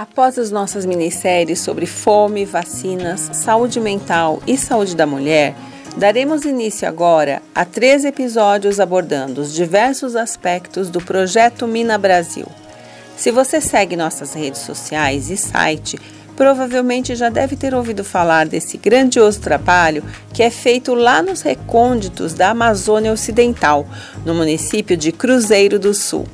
Após as nossas minisséries sobre fome, vacinas, saúde mental e saúde da mulher, daremos início agora a três episódios abordando os diversos aspectos do projeto Mina Brasil. Se você segue nossas redes sociais e site, provavelmente já deve ter ouvido falar desse grandioso trabalho que é feito lá nos recônditos da Amazônia Ocidental, no município de Cruzeiro do Sul.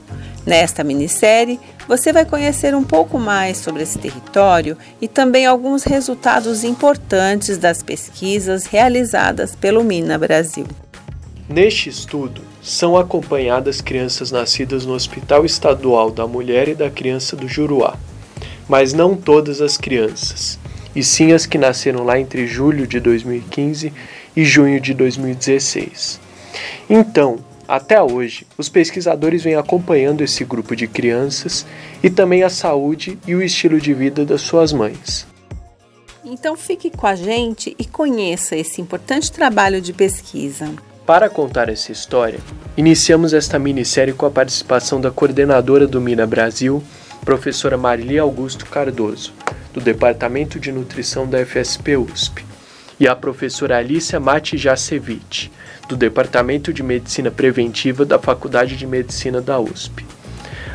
Nesta minissérie, você vai conhecer um pouco mais sobre esse território e também alguns resultados importantes das pesquisas realizadas pelo Mina Brasil. Neste estudo, são acompanhadas crianças nascidas no Hospital Estadual da Mulher e da Criança do Juruá, mas não todas as crianças, e sim as que nasceram lá entre julho de 2015 e junho de 2016. Então, até hoje, os pesquisadores vêm acompanhando esse grupo de crianças e também a saúde e o estilo de vida das suas mães. Então fique com a gente e conheça esse importante trabalho de pesquisa. Para contar essa história, iniciamos esta minissérie com a participação da coordenadora do Mina Brasil, professora Marili Augusto Cardoso, do Departamento de Nutrição da FSP USP, e a professora Alicia Matijasevich, do Departamento de Medicina Preventiva da Faculdade de Medicina da USP,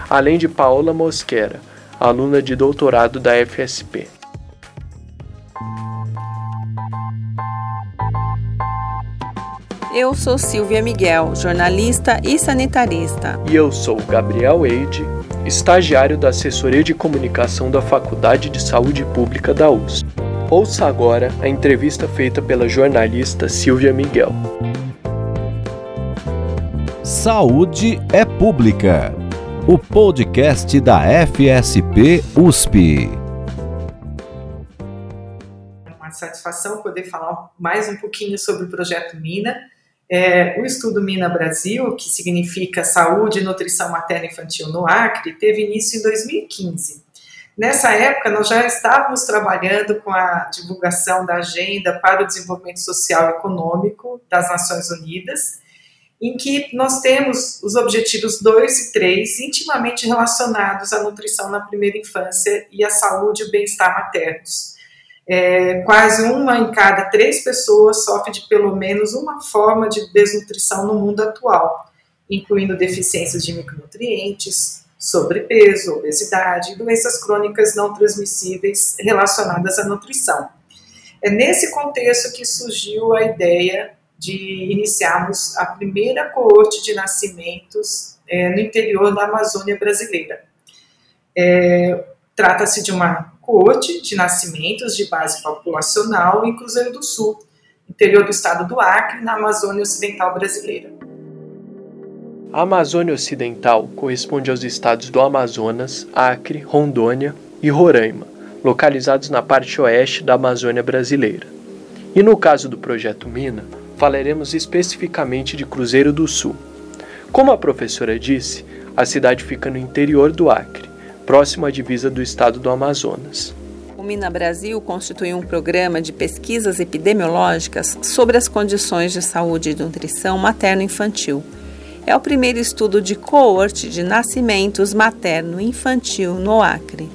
além de Paola Mosquera, aluna de doutorado da FSP. Eu sou Silvia Miguel, jornalista e sanitarista. E eu sou Gabriel Eide, estagiário da Assessoria de Comunicação da Faculdade de Saúde Pública da USP. Ouça agora a entrevista feita pela jornalista Silvia Miguel. Saúde é Pública, o podcast da FSP USP. É uma satisfação poder falar mais um pouquinho sobre o projeto Mina. É, o estudo Mina Brasil, que significa Saúde e Nutrição Materna Infantil no Acre, teve início em 2015. Nessa época, nós já estávamos trabalhando com a divulgação da Agenda para o Desenvolvimento Social e Econômico das Nações Unidas em que nós temos os objetivos 2 e 3 intimamente relacionados à nutrição na primeira infância e à saúde e bem-estar maternos. É, quase uma em cada três pessoas sofre de pelo menos uma forma de desnutrição no mundo atual, incluindo deficiências de micronutrientes, sobrepeso, obesidade e doenças crônicas não transmissíveis relacionadas à nutrição. É nesse contexto que surgiu a ideia de iniciarmos a primeira coorte de nascimentos é, no interior da Amazônia brasileira. É, Trata-se de uma coorte de nascimentos de base populacional em Cruzeiro do Sul, interior do estado do Acre, na Amazônia Ocidental brasileira. A Amazônia Ocidental corresponde aos estados do Amazonas, Acre, Rondônia e Roraima, localizados na parte oeste da Amazônia brasileira. E no caso do projeto Mina, falaremos especificamente de Cruzeiro do Sul. Como a professora disse, a cidade fica no interior do Acre, próximo à divisa do estado do Amazonas. O Mina Brasil constitui um programa de pesquisas epidemiológicas sobre as condições de saúde e nutrição materno-infantil. É o primeiro estudo de coorte de nascimentos materno-infantil no Acre.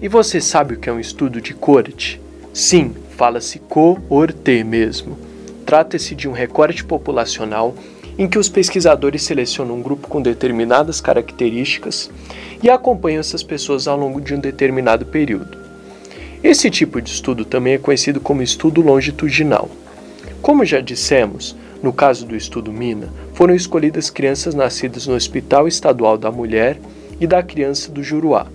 E você sabe o que é um estudo de coorte? Sim, fala-se coorte mesmo Trata-se de um recorte populacional em que os pesquisadores selecionam um grupo com determinadas características e acompanham essas pessoas ao longo de um determinado período. Esse tipo de estudo também é conhecido como estudo longitudinal. Como já dissemos, no caso do estudo Mina, foram escolhidas crianças nascidas no Hospital Estadual da Mulher e da Criança do Juruá,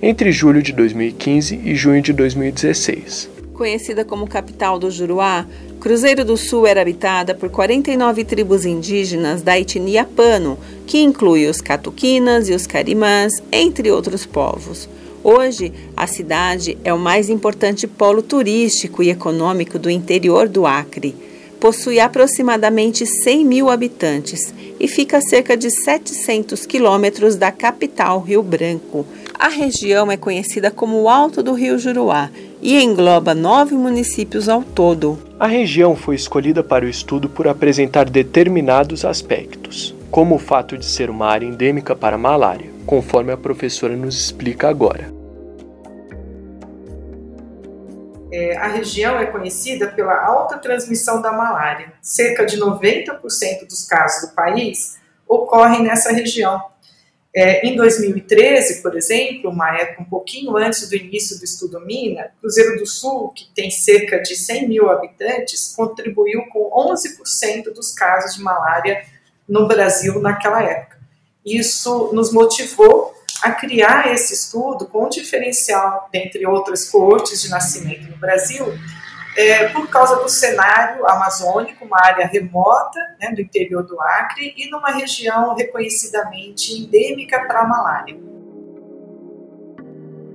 entre julho de 2015 e junho de 2016. Conhecida como capital do Juruá, Cruzeiro do Sul era habitada por 49 tribos indígenas da etnia Pano, que inclui os Catuquinas e os Carimãs, entre outros povos. Hoje, a cidade é o mais importante polo turístico e econômico do interior do Acre. Possui aproximadamente 100 mil habitantes e fica a cerca de 700 quilômetros da capital, Rio Branco. A região é conhecida como o Alto do Rio Juruá e engloba nove municípios ao todo. A região foi escolhida para o estudo por apresentar determinados aspectos, como o fato de ser uma área endêmica para a malária, conforme a professora nos explica agora. Região é conhecida pela alta transmissão da malária. Cerca de 90% dos casos do país ocorrem nessa região. É, em 2013, por exemplo, uma época um pouquinho antes do início do estudo Mina, Cruzeiro do Sul, que tem cerca de 100 mil habitantes, contribuiu com 11% dos casos de malária no Brasil naquela época. Isso nos motivou a criar esse estudo com diferencial dentre outras coortes de nascimento no Brasil, é, por causa do cenário amazônico, uma área remota né, do interior do Acre e numa região reconhecidamente endêmica para a malária.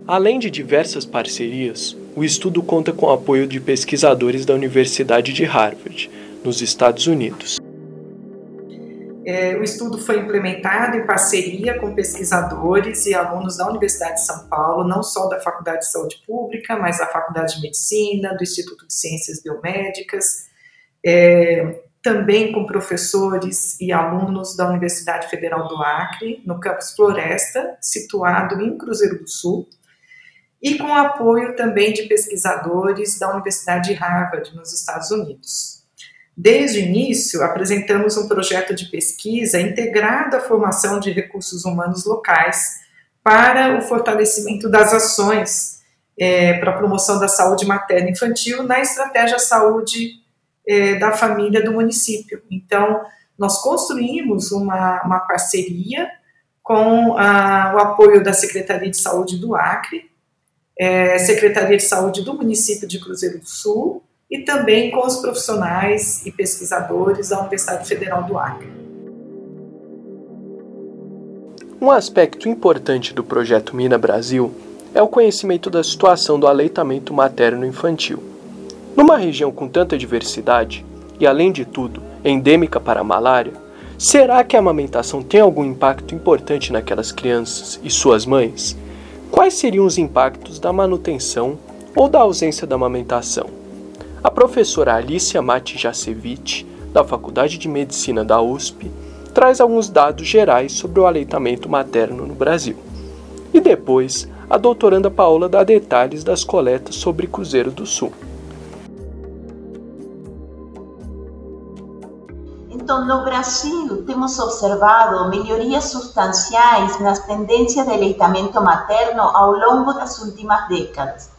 Além de diversas parcerias, o estudo conta com o apoio de pesquisadores da Universidade de Harvard, nos Estados Unidos. É, o estudo foi implementado em parceria com pesquisadores e alunos da Universidade de São Paulo, não só da Faculdade de Saúde Pública, mas da Faculdade de Medicina, do Instituto de Ciências Biomédicas, é, também com professores e alunos da Universidade Federal do Acre, no campus Floresta, situado em Cruzeiro do Sul, e com apoio também de pesquisadores da Universidade de Harvard, nos Estados Unidos. Desde o início, apresentamos um projeto de pesquisa integrado à formação de recursos humanos locais para o fortalecimento das ações é, para a promoção da saúde materna e infantil na estratégia saúde é, da família do município. Então, nós construímos uma, uma parceria com a, o apoio da Secretaria de Saúde do Acre, é, Secretaria de Saúde do município de Cruzeiro do Sul e também com os profissionais e pesquisadores da Universidade Federal do Acre. Um aspecto importante do projeto Mina Brasil é o conhecimento da situação do aleitamento materno-infantil. Numa região com tanta diversidade, e além de tudo, endêmica para a malária, será que a amamentação tem algum impacto importante naquelas crianças e suas mães? Quais seriam os impactos da manutenção ou da ausência da amamentação? A professora Alicia Matijasevich, da Faculdade de Medicina da USP, traz alguns dados gerais sobre o aleitamento materno no Brasil. E depois, a doutoranda Paola dá detalhes das coletas sobre Cruzeiro do Sul. Então, no Brasil, temos observado melhorias substanciais nas tendências de aleitamento materno ao longo das últimas décadas.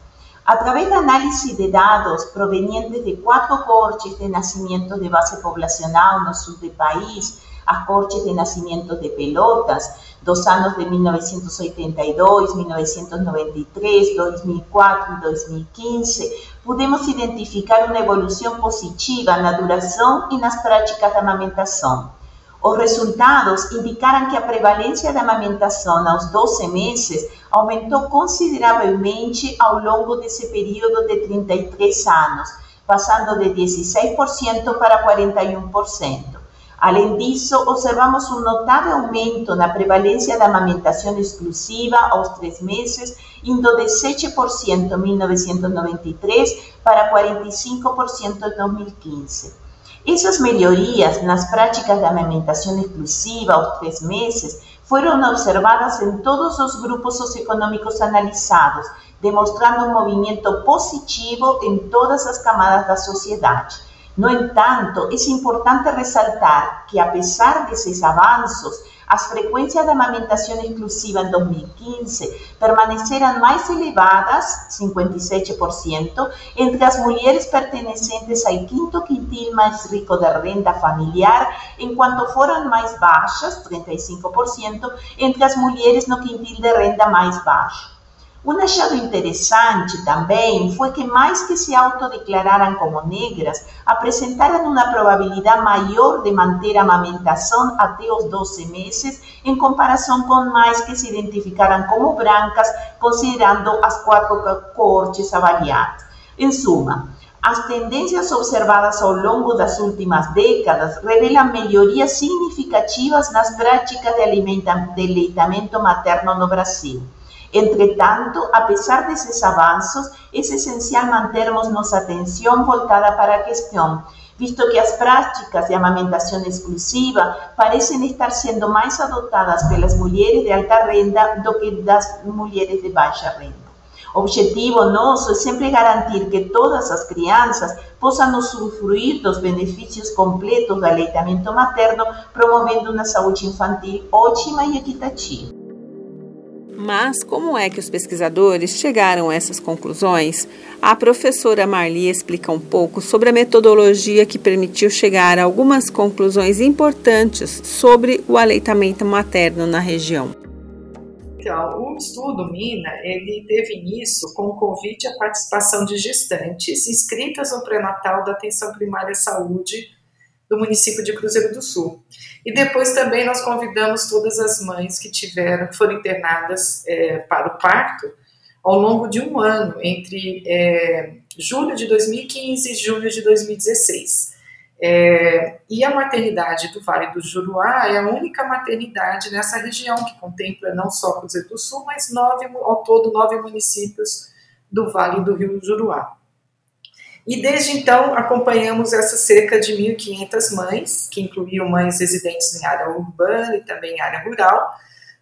A través de análisis de datos provenientes de cuatro cortes de nacimientos de base poblacional no sur del país, a cortes de nacimientos de pelotas, dos años de 1982, 1993, 2004 y 2015, pudimos identificar una evolución positiva en la duración y en las prácticas de amamentación. Os resultados indicaram que a prevalência da amamentação aos 12 meses aumentou consideravelmente ao longo desse período de 33 anos, passando de 16% para 41%. Além disso, observamos um notável aumento na prevalência da amamentação exclusiva aos 3 meses, indo de 7% em 1993 para 45% em 2015. Esas melhorías nas práticas de amamentación exclusiva aos tres meses fueron observadas en todos los grupos socioeconómicos analizados, demostrando un movimiento positivo en todas las camadas de la sociedad. No entanto, es importante resaltar que a pesar de esos avances, as frequências de amamentação exclusiva em 2015 permaneceram mais elevadas, 57%, entre as mulheres pertencentes ao quinto quintil mais rico de renda familiar, enquanto foram mais baixas, 35%, entre as mulheres no quintil de renda mais baixo. Um achado interessante também foi que mais que se autodeclararam como negras, apresentaram uma probabilidade maior de manter a amamentação até os 12 meses, em comparação com mais que se identificaram como brancas, considerando as quatro cortes avaliadas. Em suma, as tendências observadas ao longo das últimas décadas revelam melhorias significativas nas práticas de aleitamento materno no Brasil. Entretanto, a pesar desses avanços, é essencial mantermos nossa atenção voltada para a questão, visto que as práticas de amamentação exclusiva parecem estar sendo mais adotadas pelas mulheres de alta renda do que das mulheres de baixa renda. O objetivo nosso é sempre garantir que todas as crianças possam usufruir dos benefícios completos do aleitamento materno, promovendo uma saúde infantil ótima e equitativa. Mas como é que os pesquisadores chegaram a essas conclusões? A professora Marli explica um pouco sobre a metodologia que permitiu chegar a algumas conclusões importantes sobre o aleitamento materno na região. Então, o estudo Mina, ele teve início com o convite à participação de gestantes inscritas no pré-natal da Atenção Primária Saúde do município de Cruzeiro do Sul. E depois também nós convidamos todas as mães que tiveram, foram internadas é, para o parto ao longo de um ano, entre é, julho de 2015 e julho de 2016. É, e a maternidade do Vale do Juruá é a única maternidade nessa região que contempla não só Cruzeiro do Sul, mas nove, ao todo nove municípios do Vale do Rio Juruá. E desde então acompanhamos essas cerca de 1.500 mães, que incluíam mães residentes em área urbana e também em área rural.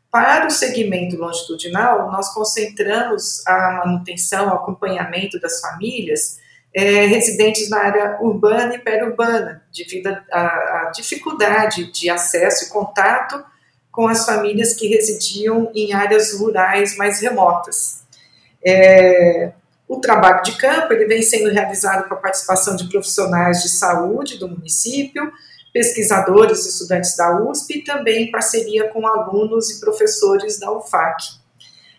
Para o segmento longitudinal, nós concentramos a manutenção, o acompanhamento das famílias é, residentes na área urbana e periurbana, devido à dificuldade de acesso e contato com as famílias que residiam em áreas rurais mais remotas. É, o trabalho de campo ele vem sendo realizado com a participação de profissionais de saúde do município, pesquisadores e estudantes da USP e também em parceria com alunos e professores da UFAC.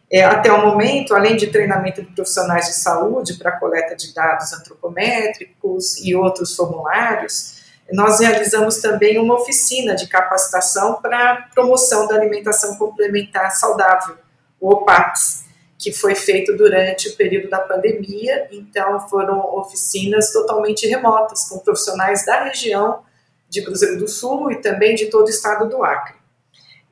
É, até o momento, além de treinamento de profissionais de saúde para coleta de dados antropométricos e outros formulários, nós realizamos também uma oficina de capacitação para promoção da alimentação complementar saudável, o que foi feito durante o período da pandemia, então foram oficinas totalmente remotas, com profissionais da região de Cruzeiro do Sul e também de todo o estado do Acre.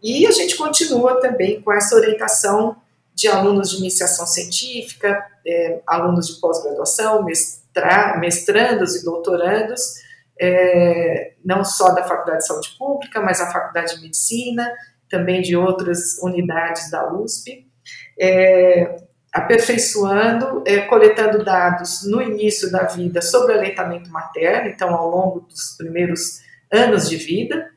E a gente continua também com essa orientação de alunos de iniciação científica, é, alunos de pós-graduação, mestra, mestrandos e doutorandos, é, não só da Faculdade de Saúde Pública, mas a Faculdade de Medicina, também de outras unidades da USP é, aperfeiçoando, é, coletando dados no início da vida sobre o aleitamento materno, então ao longo dos primeiros anos de vida,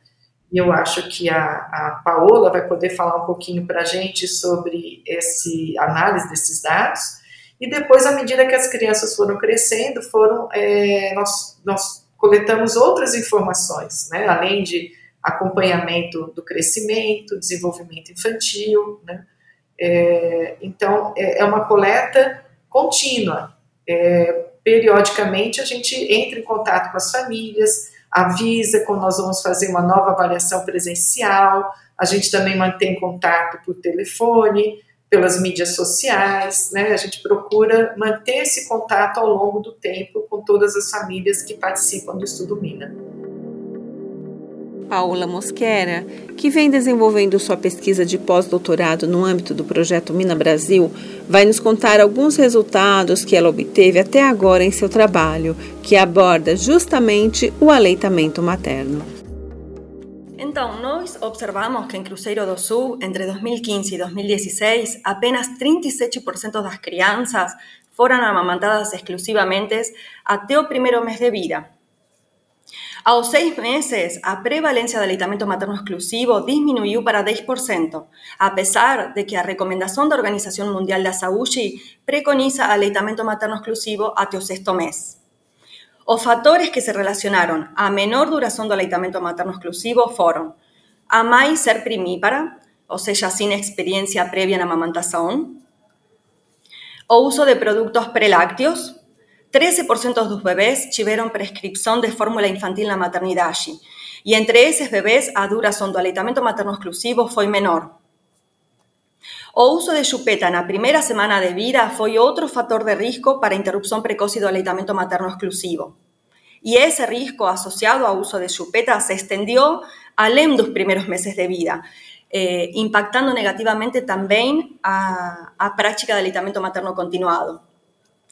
e eu acho que a, a Paola vai poder falar um pouquinho para a gente sobre esse análise desses dados, e depois, à medida que as crianças foram crescendo, foram é, nós, nós coletamos outras informações, né, além de acompanhamento do crescimento, desenvolvimento infantil, né, é, então, é, é, uma coleta contínua. É, periodicamente, a gente entra em contato com as famílias, avisa quando nós vamos fazer uma nova avaliação presencial, a gente também mantém contato por telefone, pelas mídias sociais, né? A gente procura manter esse contato ao longo do tempo com todas as famílias que participam do estudo Mina. Paula Mosquera, que vem desenvolvendo sua pesquisa de pós-doutorado no âmbito do projeto Mina Brasil, vai nos contar alguns resultados que ela obteve até agora em seu trabalho, que aborda justamente o aleitamento materno. Então, nós observamos que em Cruzeiro do Sul, entre 2015 e 2016, apenas 37% das crianças foram amamantadas exclusivamente até o primeiro mês de vida. A los seis meses, a prevalencia de aleitamento materno exclusivo disminuyó para 10%, a pesar de que la recomendación de la Organización Mundial de Salud preconiza aleitamento materno exclusivo hasta el sexto mes. Los factores que se relacionaron a menor duración del aleitamento materno exclusivo fueron a más ser primípara, o sea, sin experiencia previa en amamantación, o uso de productos prelácteos, 13% dos bebés tiveram prescripción de fórmula infantil na maternidade. E entre esses bebés, a duração do aleitamento materno exclusivo foi menor. O uso de chupeta na primeira semana de vida foi outro fator de risco para a interrupção precoce do aleitamento materno exclusivo. E esse risco associado ao uso de chupeta se estendeu além dos primeiros meses de vida, eh, impactando negativamente também a, a prática de aleitamento materno continuado.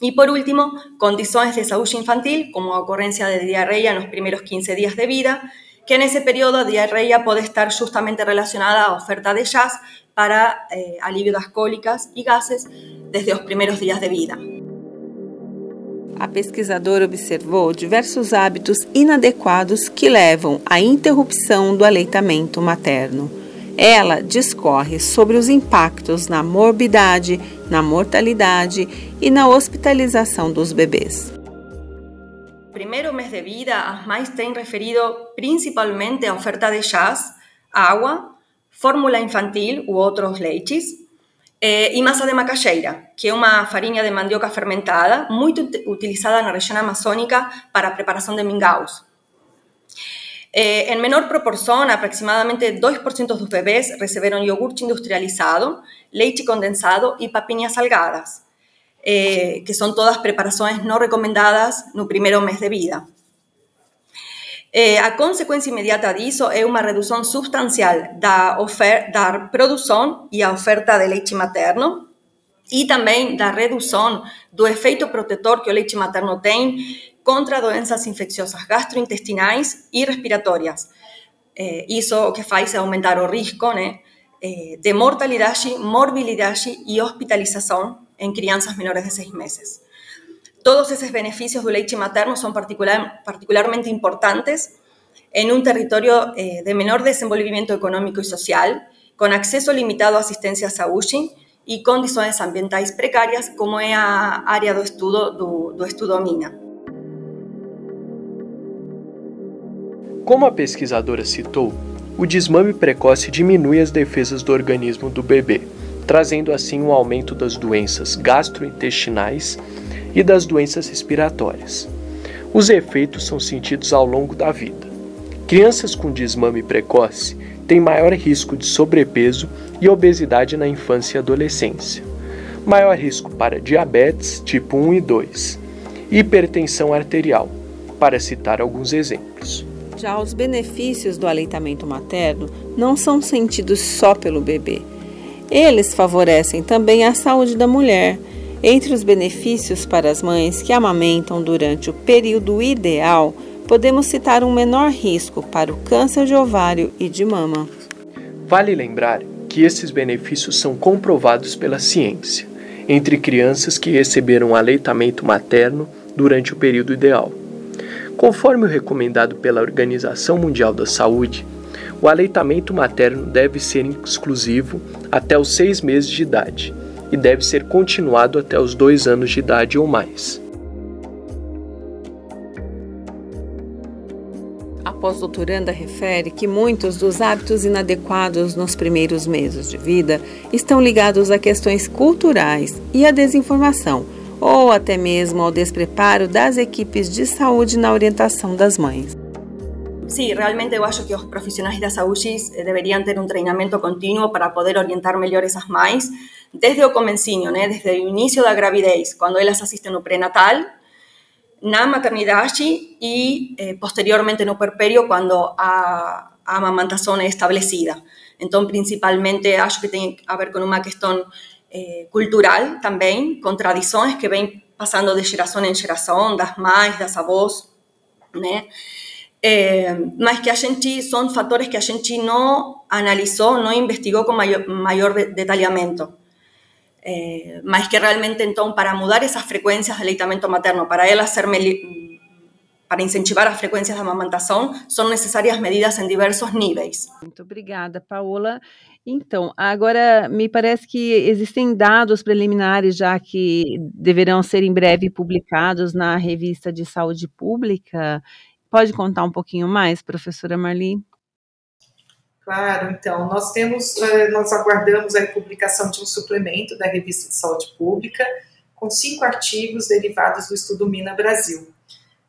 Y por último, condiciones de salud infantil, como ocurrencia de diarrea en los primeros 15 días de vida, que en ese periodo diarrea puede estar justamente relacionada a oferta de jazz para eh, alivio de las y gases desde los primeros días de vida. A pesquisadora observou diversos hábitos inadequados que levam à interrupção do aleitamento materno. Ela discorre sobre os impactos na morbidade, na mortalidade e na hospitalização dos bebês. Primeiro mês de vida, as mães têm referido principalmente a oferta de chás, água, fórmula infantil ou outros leites, eh, e massa de macaxeira, que é uma farinha de mandioca fermentada, muito utilizada na região amazônica para a preparação de mingaus. Eh, en menor proporción, aproximadamente 2% dos bebés receberam iogurte industrializado, leite condensado e papinhas salgadas, eh, que são todas preparações não recomendadas no primeiro mês de vida. Eh, a consequência imediata disso é uma redução substancial da, da produção e a oferta de leite materno e também da redução do efeito protetor que o leite materno tem contra doenças infecciosas gastrointestinais e respiratórias. Eh, isso que faz é aumentar o risco né, eh, de mortalidade, morbilidade e hospitalização em crianças menores de seis meses. Todos esos beneficios del leche materno son particular, particularmente importantes en un territorio eh, de menor desenvolvimiento económico y social, con acceso limitado a asistencia a saúde y condiciones ambientales precarias, como es a área do estudo do, do estudo MINA. Como a pesquisadora citou, o desmame precoce diminui as defesas do organismo do bebê, trazendo assim um aumento das doenças gastrointestinais e das doenças respiratórias. Os efeitos são sentidos ao longo da vida. Crianças com desmame precoce têm maior risco de sobrepeso e obesidade na infância e adolescência, maior risco para diabetes tipo 1 e 2, hipertensão arterial, para citar alguns exemplos. Já os benefícios do aleitamento materno não são sentidos só pelo bebê. Eles favorecem também a saúde da mulher, entre os benefícios para as mães que amamentam durante o período ideal, podemos citar um menor risco para o câncer de ovário e de mama. Vale lembrar que esses benefícios são comprovados pela ciência entre crianças que receberam aleitamento materno durante o período ideal. Conforme o recomendado pela Organização Mundial da Saúde, o aleitamento materno deve ser exclusivo até os seis meses de idade e deve ser continuado até os dois anos de idade ou mais. A pós-doutoranda refere que muitos dos hábitos inadequados nos primeiros meses de vida estão ligados a questões culturais e à desinformação, ou até mesmo ao despreparo das equipes de saúde na orientação das mães. Sim, realmente eu acho que os profissionais da saúde deveriam ter um treinamento contínuo para poder orientar melhor essas mães desde o comecinho, né, desde o início da gravidez, quando elas assistem no pré-natal, na maternidade e eh, posteriormente no puerperio, quando a, a é estabelecida. Então, principalmente, acho que tem a ver com uma questão eh, cultural também, com tradições que vêm passando de geração em geração, das mães, das avós, né? Eh, mas que a gente são fatores que a gente não analisou, não investigou com maior, maior detalhamento eh, más que realmente entonces para mudar esas frecuencias de aleitamento materno, para él hacer para incentivar as frequências da amamentação, são necessárias medidas em diversos níveis. Muito obrigada, Paola. Então, agora me parece que existem dados preliminares já que deverão ser em breve publicados na revista de saúde pública. Pode contar um pouquinho mais, professora Marli? Claro, então, nós temos, eh, nós aguardamos a publicação de um suplemento da Revista de Saúde Pública, com cinco artigos derivados do estudo Mina Brasil.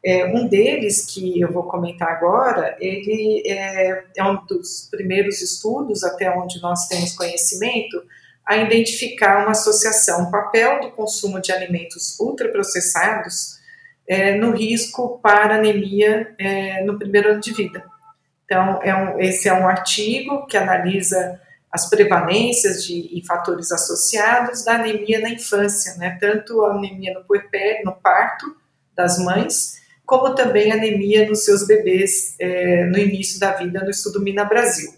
É, um deles, que eu vou comentar agora, ele é, é um dos primeiros estudos, até onde nós temos conhecimento, a identificar uma associação, o papel do consumo de alimentos ultraprocessados é, no risco para anemia é, no primeiro ano de vida. Então, é um, esse é um artigo que analisa as prevalências de, e fatores associados da anemia na infância, né? tanto a anemia no no parto das mães, como também anemia nos seus bebês é, no início da vida, no estudo Mina Brasil.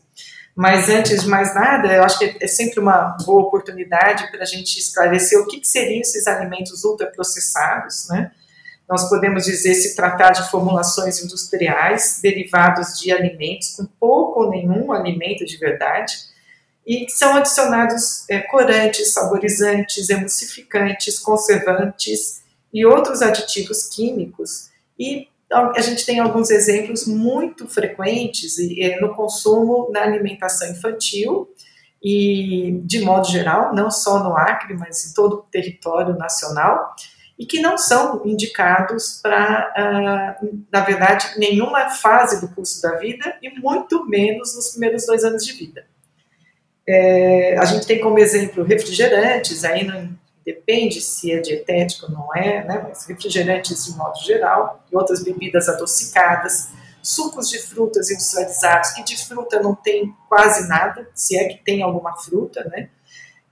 Mas antes de mais nada, eu acho que é sempre uma boa oportunidade para a gente esclarecer o que, que seriam esses alimentos ultraprocessados, né? Nós podemos dizer se tratar de formulações industriais derivados de alimentos com pouco ou nenhum alimento de verdade e que são adicionados é, corantes, saborizantes, emulsificantes, conservantes e outros aditivos químicos. E a gente tem alguns exemplos muito frequentes é, no consumo na alimentação infantil e, de modo geral, não só no Acre, mas em todo o território nacional e que não são indicados para, uh, na verdade, nenhuma fase do curso da vida e muito menos nos primeiros dois anos de vida. É, a gente tem como exemplo refrigerantes, aí não depende se é dietético ou não é, né, mas refrigerantes de modo geral, e outras bebidas adocicadas, sucos de frutas industrializados, que de fruta não tem quase nada, se é que tem alguma fruta, né,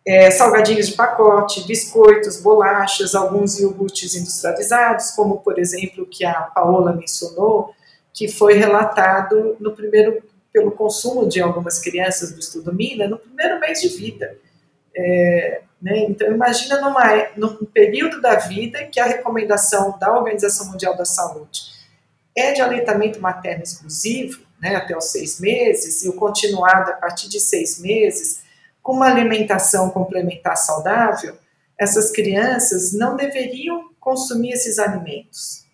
é, salgadinhos de pacote, biscoitos, bolachas, alguns iogurtes industrializados, como por exemplo que a Paola mencionou, que foi relatado no primeiro pelo consumo de algumas crianças do estudo Mina no primeiro mês de vida. É, né, então imagina numa, num período da vida que a recomendação da Organização Mundial da Saúde é de aleitamento materno exclusivo, né, até os seis meses, e o continuado a partir de seis meses, com uma alimentação complementar saudável, essas crianças não deveriam consumir esses alimentos.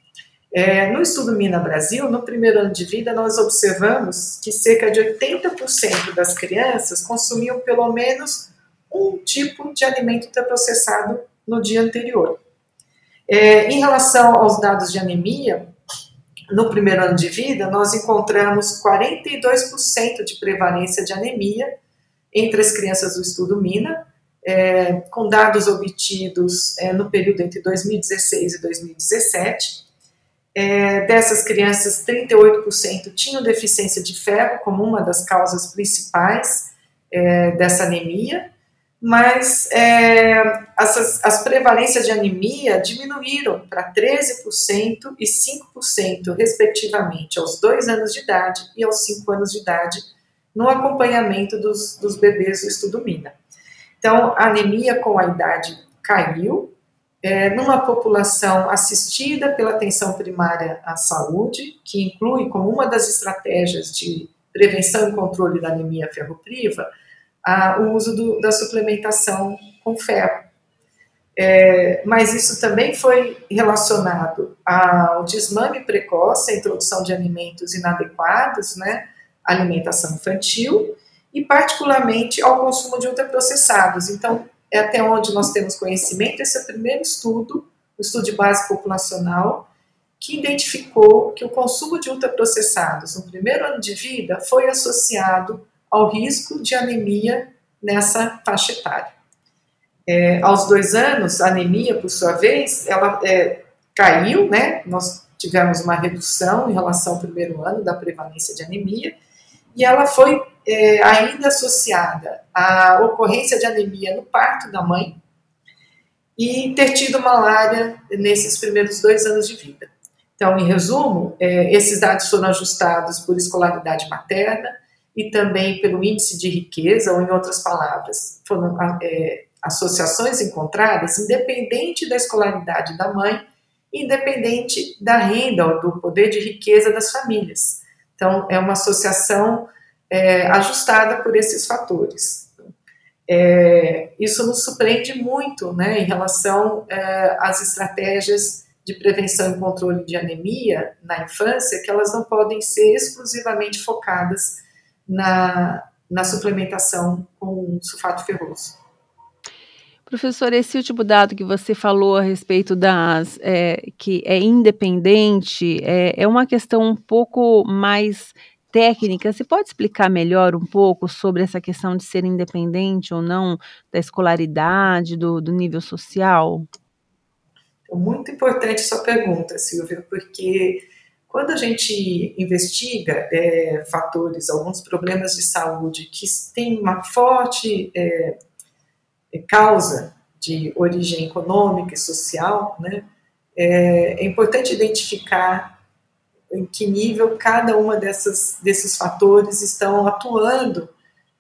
É, no estudo Mina Brasil, no primeiro ano de vida, nós observamos que cerca de 80% das crianças consumiam pelo menos um tipo de alimento ultraprocessado no dia anterior. É, em relação aos dados de anemia, no primeiro ano de vida, nós encontramos 42% de prevalência de anemia entre as crianças do estudo Mina, é, com dados obtidos é, no período entre 2016 e 2017. É, dessas crianças, 38% tinham deficiência de ferro como uma das causas principais é, dessa anemia, mas é, as, as prevalências de anemia diminuíram para 13% e 5%, respectivamente, aos 2 anos de idade e aos 5 anos de idade, no acompanhamento dos, dos bebês do estudo MINA. Então, a anemia com a idade caiu, é, numa população assistida pela atenção primária à saúde, que inclui como uma das estratégias de prevenção e controle da anemia ferropriva a, o uso do, da suplementação com ferro. É, mas isso também foi relacionado ao desmame precoce, a introdução de alimentos inadequados, né, alimentação infantil e particularmente ao consumo de ultraprocessados. Então, é até onde nós temos conhecimento, esse é o primeiro estudo, o estudo de base populacional, que identificou que o consumo de ultraprocessados no primeiro ano de vida foi associado ao risco de anemia nessa faixa etária. É, aos dois anos, a anemia, por sua vez, ela é, caiu, né? Nós tivemos uma redução em relação ao primeiro ano da prevalência de anemia, e ela foi é, ainda associada à ocorrência de anemia no parto da mãe e ter tido malária nesses primeiros dois anos de vida. Então, em resumo, é, esses dados foram ajustados por escolaridade materna e também pelo índice de riqueza, ou em outras palavras, foram é, associações encontradas independente da escolaridade da mãe, independente da renda ou do poder de riqueza das famílias. Então, é uma associação é, ajustada por esses fatores. É, isso nos surpreende muito né, em relação é, às estratégias de prevenção e controle de anemia na infância, que elas não podem ser exclusivamente focadas na, na suplementação com sulfato ferroso. Professor, esse último dado que você falou a respeito das é, que é independente é, é uma questão um pouco mais técnica. Você pode explicar melhor um pouco sobre essa questão de ser independente ou não da escolaridade, do, do nível social? É muito importante sua pergunta, Silvia, porque quando a gente investiga é, fatores, alguns problemas de saúde que têm uma forte é, é, causa de origem econômica e social, né, é, é, importante identificar em que nível cada uma dessas, desses fatores estão atuando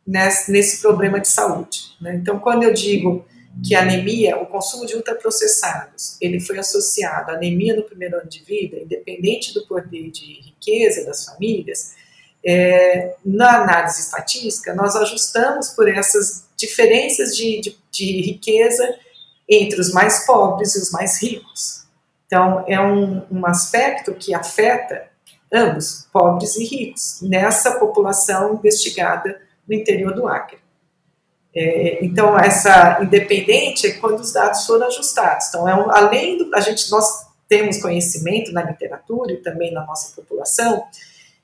nesse, nesse problema de saúde. Né? Então, quando eu digo que a anemia, o consumo de ultraprocessados, ele foi associado à anemia no primeiro ano de vida, independente do poder de riqueza das famílias, é, na análise estatística, nós ajustamos por essas diferenças de, de, de, riqueza entre os mais pobres e os mais ricos. Então, é um, um aspecto que afeta ambos, pobres e ricos, nessa população investigada no interior do Acre. É, então, essa independente é quando os dados foram ajustados. Então, é um, além do. A gente, nós temos conhecimento na literatura e também na nossa população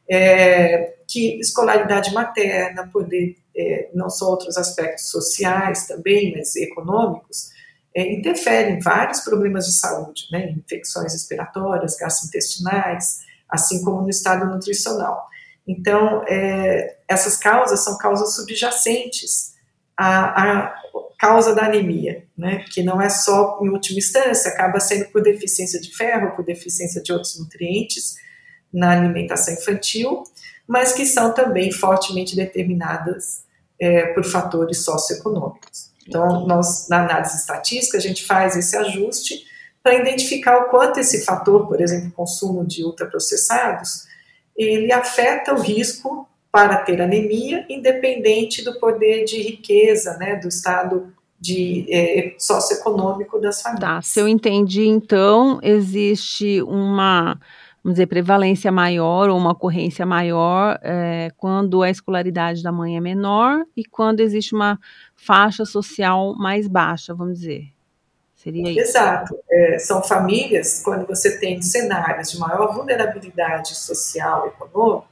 é, que escolaridade materna, poder, é, não só outros aspectos sociais também, mas econômicos, é, interferem em vários problemas de saúde, né, infecções respiratórias, gastrointestinais, assim como no estado nutricional. Então, é, essas causas são causas subjacentes à, à, causa da anemia, né, que não é só, em última instância, acaba sendo por deficiência de ferro, por deficiência de outros nutrientes na alimentação infantil, mas que são também fortemente determinadas é, por fatores socioeconômicos. Então, nós, na análise estatística, a gente faz esse ajuste para identificar o quanto esse fator, por exemplo, consumo de ultraprocessados, ele afeta o risco para ter anemia, independente do poder de riqueza, né, do estado de é, socioeconômico das famílias. Tá, se eu entendi, então, existe uma, vamos dizer, prevalência maior ou uma ocorrência maior é, quando a escolaridade da mãe é menor e quando existe uma faixa social mais baixa, vamos dizer. Seria isso? Exato. É, são famílias, quando você tem cenários de maior vulnerabilidade social e econômica,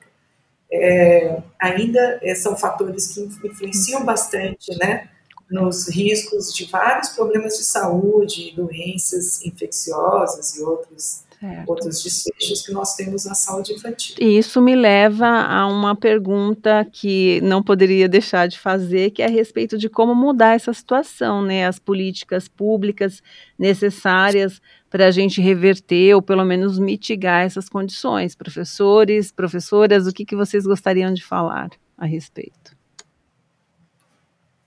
é, ainda é, são fatores que influenciam bastante né, nos riscos de vários problemas de saúde, doenças infecciosas e outros Certo. outros desfechos que nós temos na saúde infantil. E isso me leva a uma pergunta que não poderia deixar de fazer, que é a respeito de como mudar essa situação, né? As políticas públicas necessárias para a gente reverter ou pelo menos mitigar essas condições. Professores, professoras, o que, que vocês gostariam de falar a respeito?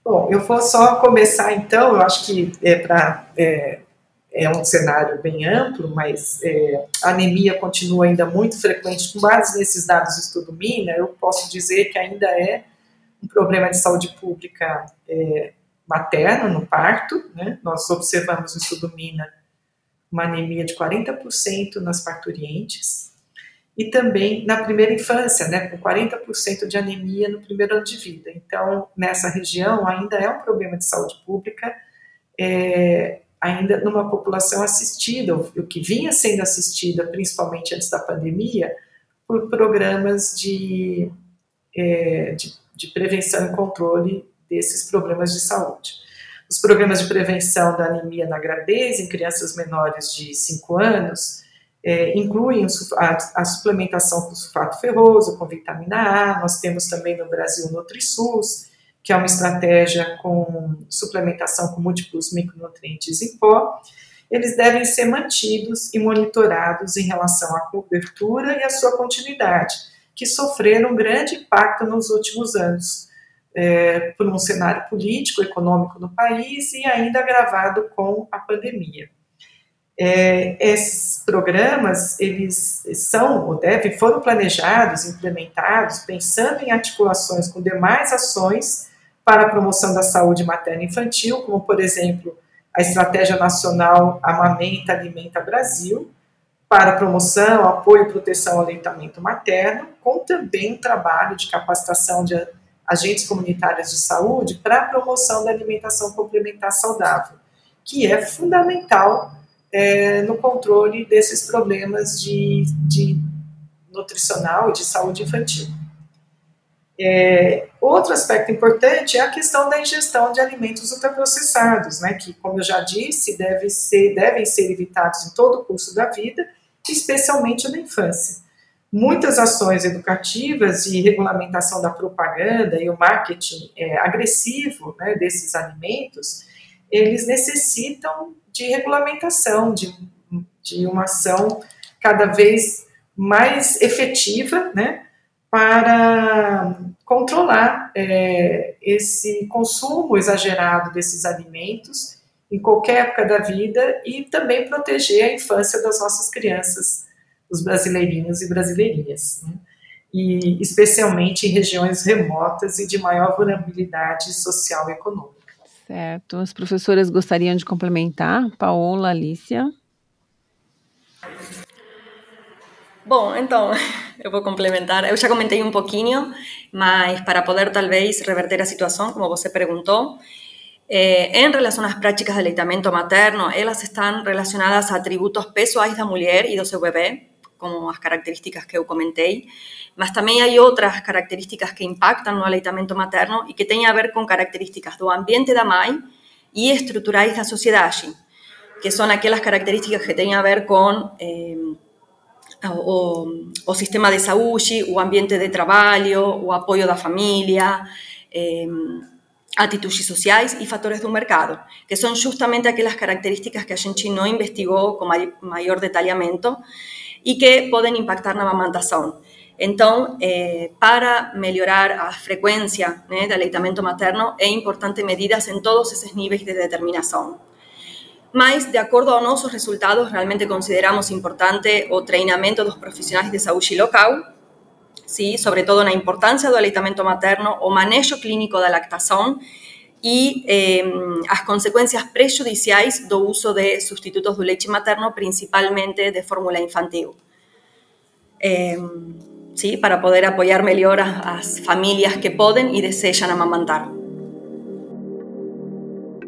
Bom, eu vou só começar então, eu acho que é para é, é um cenário bem amplo, mas é, a anemia continua ainda muito frequente, com base nesses dados do estudo MINA, eu posso dizer que ainda é um problema de saúde pública é, materno, no parto, né? nós observamos no estudo MINA uma anemia de 40% nas parturientes, e também na primeira infância, né, com 40% de anemia no primeiro ano de vida. Então, nessa região ainda é um problema de saúde pública, é, ainda numa população assistida, o que vinha sendo assistida, principalmente antes da pandemia, por programas de, é, de, de, prevenção e controle desses problemas de saúde. Os programas de prevenção da anemia na gravidez em crianças menores de 5 anos é, incluem a, a, suplementação com sulfato ferroso, com vitamina A, nós temos também no Brasil o NutriSUS, que é uma estratégia com suplementação com múltiplos micronutrientes em pó, eles devem ser mantidos e monitorados em relação à cobertura e à sua continuidade, que sofreram um grande impacto nos últimos anos, é, por um cenário político, econômico no país e ainda agravado com a pandemia. É, esses programas, eles são ou devem, foram planejados, implementados, pensando em articulações com demais ações para a promoção da saúde materna e infantil, como, por exemplo, a Estratégia Nacional Amamenta Alimenta Brasil, para promoção, apoio e proteção ao aleitamento materno, com também um trabalho de capacitação de agentes comunitários de saúde para a promoção da alimentação complementar saudável, que é fundamental é, no controle desses problemas de, de nutricional e de saúde infantil. É, outro aspecto importante é a questão da ingestão de alimentos ultraprocessados, né, que, como eu já disse, deve ser, devem ser evitados em todo o curso da vida, especialmente na infância. Muitas ações educativas de regulamentação da propaganda e o marketing é, agressivo né, desses alimentos, eles necessitam de regulamentação, de, de uma ação cada vez mais efetiva, né, para controlar é, esse consumo exagerado desses alimentos em qualquer época da vida e também proteger a infância das nossas crianças, os brasileirinhos e brasileirinhas, né? e especialmente em regiões remotas e de maior vulnerabilidade social e econômica. Certo. As professoras gostariam de complementar? Paola, Alicia? Bom, então, eu vou complementar. Eu já comentei um pouquinho, mas para poder talvez reverter a situação, como você perguntou, Eh, en relación a las prácticas de aleitamento materno, ellas están relacionadas a atributos pessoais da mulher e do seu bebé, como as características que eu comentei, mas também há outras características que impactam no aleitamento materno e que têm a ver com características do ambiente da mãe e estruturais da sociedade, que são aquelas características que têm a ver com eh, o, o, sistema de saúde, o ambiente de trabalho, o apoio da família, eh, atitudes sociais e fatores do mercado, que são justamente aquelas características que a gente não investigou com maior e que podem impactar na amamantação. Então, eh, para melhorar a frequência né, aleitamento materno, é importante medidas em todos esses níveis de determinação. Mas, de acordo aos nossos resultados, realmente consideramos importante o treinamento dos profissionais de saúde local, ¿sí? sobre todo la importancia del aleitamento materno, o manejo clínico da lactação e eh, as consequências prejudiciais do uso de substitutos do leite materno, principalmente de fórmula infantil. Eh, sí, para poder apoiar melhor as famílias que podem e desejam amamantar.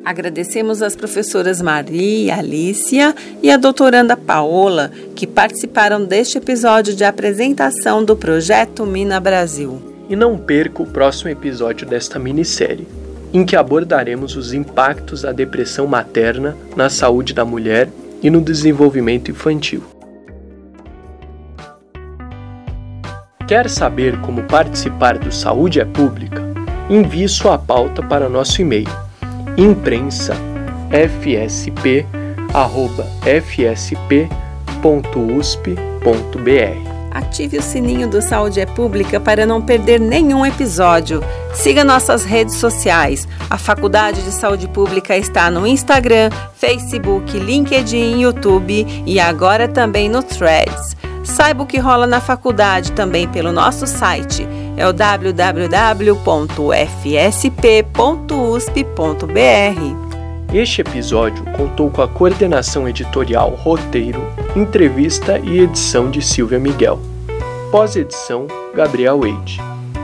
Agradecemos às professoras Maria Alicia e a doutoranda Paola, que participaram deste episódio de apresentação do projeto Mina Brasil. E não perca o próximo episódio desta minissérie, em que abordaremos os impactos da depressão materna na saúde da mulher e no desenvolvimento infantil. Quer saber como participar do Saúde é Pública? Envie sua pauta para nosso e-mail imprensa fsp.fsp.usp.br. Ative o sininho do Saúde é Pública para não perder nenhum episódio. Siga nossas redes sociais. A Faculdade de Saúde Pública está no Instagram, Facebook, LinkedIn, YouTube e agora também no Threads. Saiba o que rola na faculdade também pelo nosso site é o www.fsp.usp.br. Este episódio contou com a coordenação editorial, roteiro, entrevista e edição de Silvia Miguel. Pós-edição, Gabriel Eide.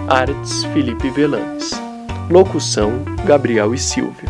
Artes, Felipe Velanes. Locução, Gabriel e Silvia.